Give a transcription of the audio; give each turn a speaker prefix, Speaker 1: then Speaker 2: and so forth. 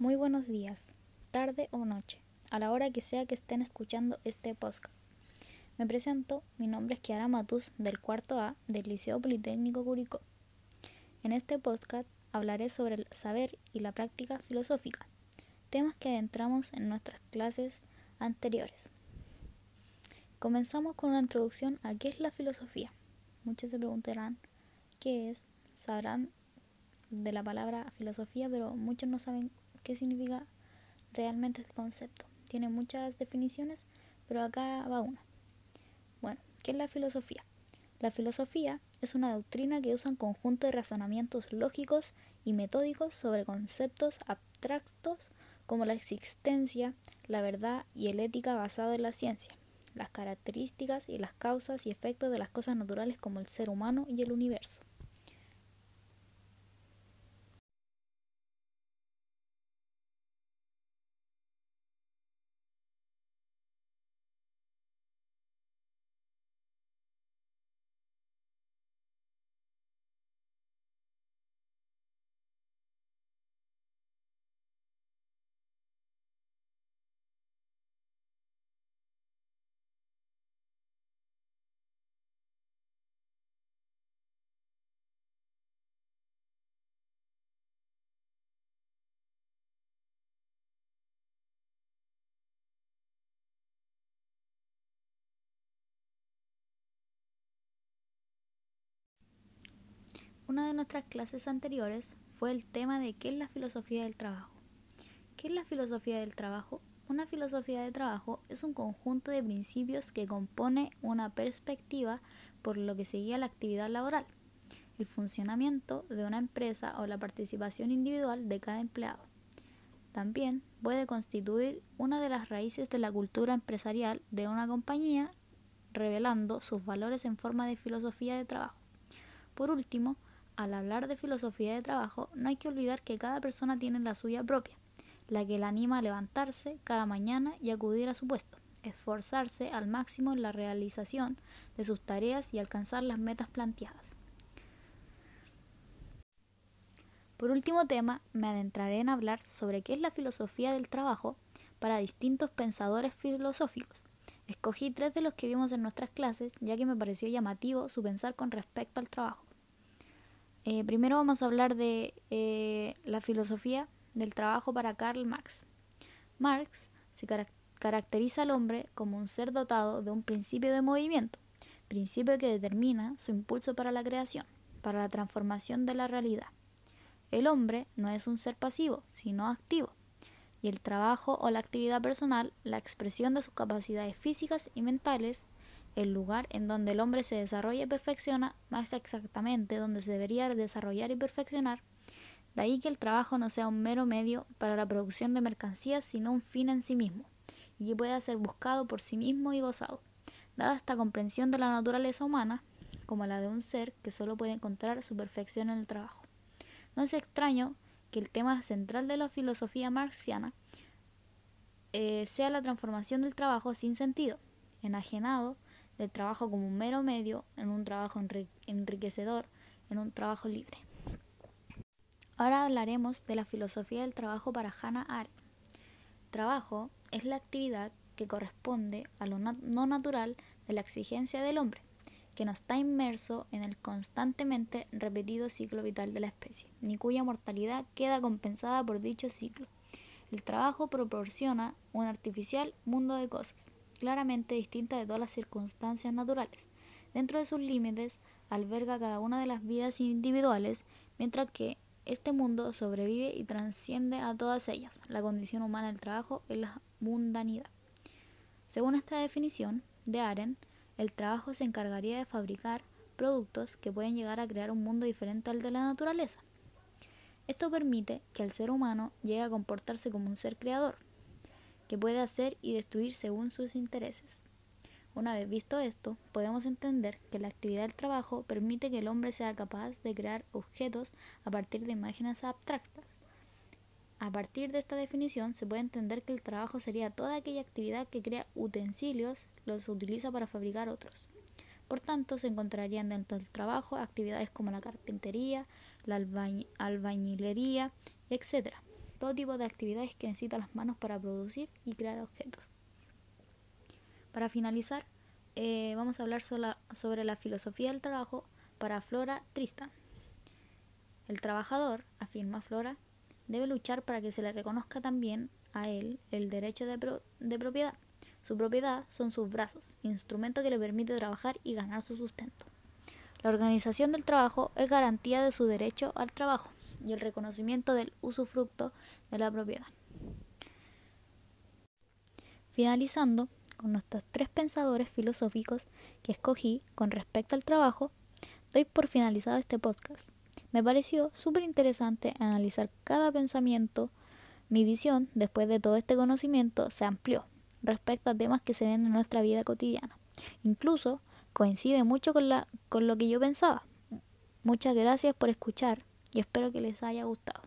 Speaker 1: Muy buenos días, tarde o noche, a la hora que sea que estén escuchando este podcast. Me presento, mi nombre es Kiara Matus del cuarto A del Liceo Politécnico Curicó. En este podcast hablaré sobre el saber y la práctica filosófica, temas que adentramos en nuestras clases anteriores. Comenzamos con una introducción a qué es la filosofía. Muchos se preguntarán qué es, sabrán de la palabra filosofía, pero muchos no saben qué significa realmente este concepto. Tiene muchas definiciones, pero acá va una. Bueno, ¿qué es la filosofía? La filosofía es una doctrina que usa un conjunto de razonamientos lógicos y metódicos sobre conceptos abstractos como la existencia, la verdad y el ética basado en la ciencia, las características y las causas y efectos de las cosas naturales como el ser humano y el universo. Una de nuestras clases anteriores fue el tema de qué es la filosofía del trabajo. ¿Qué es la filosofía del trabajo? Una filosofía de trabajo es un conjunto de principios que compone una perspectiva por lo que seguía la actividad laboral, el funcionamiento de una empresa o la participación individual de cada empleado. También puede constituir una de las raíces de la cultura empresarial de una compañía, revelando sus valores en forma de filosofía de trabajo. Por último, al hablar de filosofía de trabajo, no hay que olvidar que cada persona tiene la suya propia, la que la anima a levantarse cada mañana y acudir a su puesto, esforzarse al máximo en la realización de sus tareas y alcanzar las metas planteadas. Por último tema, me adentraré en hablar sobre qué es la filosofía del trabajo para distintos pensadores filosóficos. Escogí tres de los que vimos en nuestras clases, ya que me pareció llamativo su pensar con respecto al trabajo. Eh, primero vamos a hablar de eh, la filosofía del trabajo para Karl Marx. Marx se caracteriza al hombre como un ser dotado de un principio de movimiento, principio que determina su impulso para la creación, para la transformación de la realidad. El hombre no es un ser pasivo, sino activo, y el trabajo o la actividad personal, la expresión de sus capacidades físicas y mentales, el lugar en donde el hombre se desarrolla y perfecciona, más exactamente donde se debería desarrollar y perfeccionar, de ahí que el trabajo no sea un mero medio para la producción de mercancías, sino un fin en sí mismo, y que pueda ser buscado por sí mismo y gozado. Dada esta comprensión de la naturaleza humana, como la de un ser que solo puede encontrar su perfección en el trabajo. No es extraño que el tema central de la filosofía marxiana eh, sea la transformación del trabajo sin sentido, enajenado del trabajo como un mero medio en un trabajo enriquecedor, en un trabajo libre. Ahora hablaremos de la filosofía del trabajo para Hannah Arendt. Trabajo es la actividad que corresponde a lo no natural de la exigencia del hombre, que no está inmerso en el constantemente repetido ciclo vital de la especie, ni cuya mortalidad queda compensada por dicho ciclo. El trabajo proporciona un artificial mundo de cosas, claramente distinta de todas las circunstancias naturales. Dentro de sus límites alberga cada una de las vidas individuales, mientras que este mundo sobrevive y trasciende a todas ellas. La condición humana del trabajo es la mundanidad. Según esta definición de Aren, el trabajo se encargaría de fabricar productos que pueden llegar a crear un mundo diferente al de la naturaleza. Esto permite que el ser humano llegue a comportarse como un ser creador, que puede hacer y destruir según sus intereses. Una vez visto esto, podemos entender que la actividad del trabajo permite que el hombre sea capaz de crear objetos a partir de imágenes abstractas. A partir de esta definición se puede entender que el trabajo sería toda aquella actividad que crea utensilios, los utiliza para fabricar otros. Por tanto, se encontrarían dentro del trabajo actividades como la carpintería, la albañilería, etc tipo de actividades que necesitan las manos para producir y crear objetos. Para finalizar, eh, vamos a hablar sobre la filosofía del trabajo para Flora Tristan. El trabajador, afirma Flora, debe luchar para que se le reconozca también a él el derecho de, de propiedad. Su propiedad son sus brazos, instrumento que le permite trabajar y ganar su sustento. La organización del trabajo es garantía de su derecho al trabajo y el reconocimiento del usufructo de la propiedad. Finalizando con nuestros tres pensadores filosóficos que escogí con respecto al trabajo, doy por finalizado este podcast. Me pareció súper interesante analizar cada pensamiento. Mi visión, después de todo este conocimiento, se amplió respecto a temas que se ven en nuestra vida cotidiana. Incluso coincide mucho con, la, con lo que yo pensaba. Muchas gracias por escuchar y espero que les haya gustado.